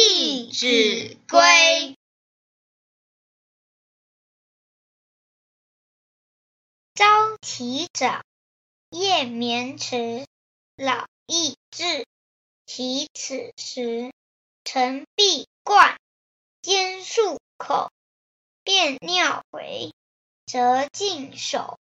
弟子规》。朝起早，夜眠迟，老易至。其此时，晨必冠，兼漱口，便尿回，则净手。